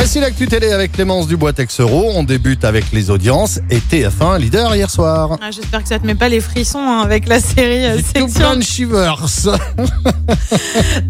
Voici l'actu télé avec Clémence Dubois-Texero. On débute avec les audiences et TF1 leader hier soir. Ah, J'espère que ça te met pas les frissons hein, avec la série euh, Tout Section plein de shivers.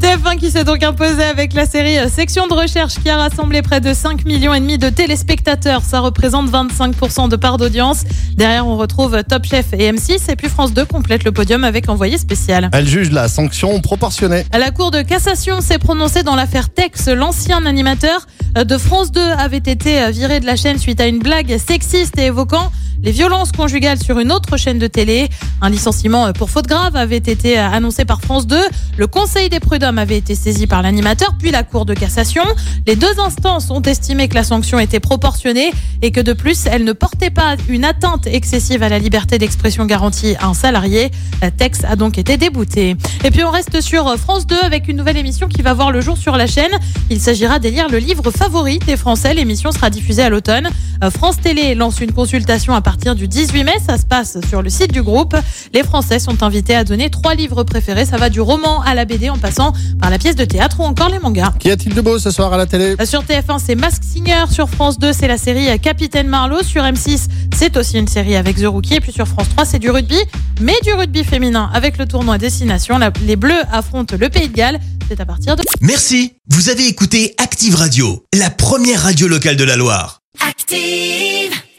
TF1 qui s'est donc imposé avec la série euh, Section de recherche qui a rassemblé près de 5 millions et demi de téléspectateurs. Ça représente 25% de part d'audience. Derrière, on retrouve Top Chef et M6 et puis France 2 complète le podium avec Envoyé spécial. Elle juge la sanction proportionnée. La Cour de cassation s'est prononcée dans l'affaire Tex. L'ancien animateur de France 2 avait été viré de la chaîne suite à une blague sexiste et évoquant les violences conjugales sur une autre chaîne de télé. Un licenciement pour faute grave avait été annoncé par France 2. Le Conseil des prud'hommes avait été saisi par l'animateur, puis la Cour de cassation. Les deux instances ont estimé que la sanction était proportionnée et que de plus, elle ne portait pas une atteinte excessive à la liberté d'expression garantie à un salarié. Tex a donc été débouté. Et puis on reste sur France 2 avec une nouvelle émission qui va voir le jour sur la chaîne. Il s'agira d'élire le livre favori des Français. L'émission sera diffusée à l'automne. France Télé lance une consultation à partir du 18 mai. Ça se passe sur le site du groupe. Les Français sont invités à donner trois livres préférés. Ça va du roman à la BD en passant par la pièce de théâtre ou encore les mangas. Qu'y a-t-il de beau ce soir à la télé? Sur TF1, c'est Mask Singer. Sur France 2, c'est la série Capitaine Marlowe. Sur M6, c'est aussi une série avec The Rookie. Et puis sur France 3, c'est du rugby, mais du rugby féminin avec le tournoi Destination. Les Bleus affrontent le Pays de Galles. C'est à partir de Merci, vous avez écouté Active Radio, la première radio locale de la Loire. Active.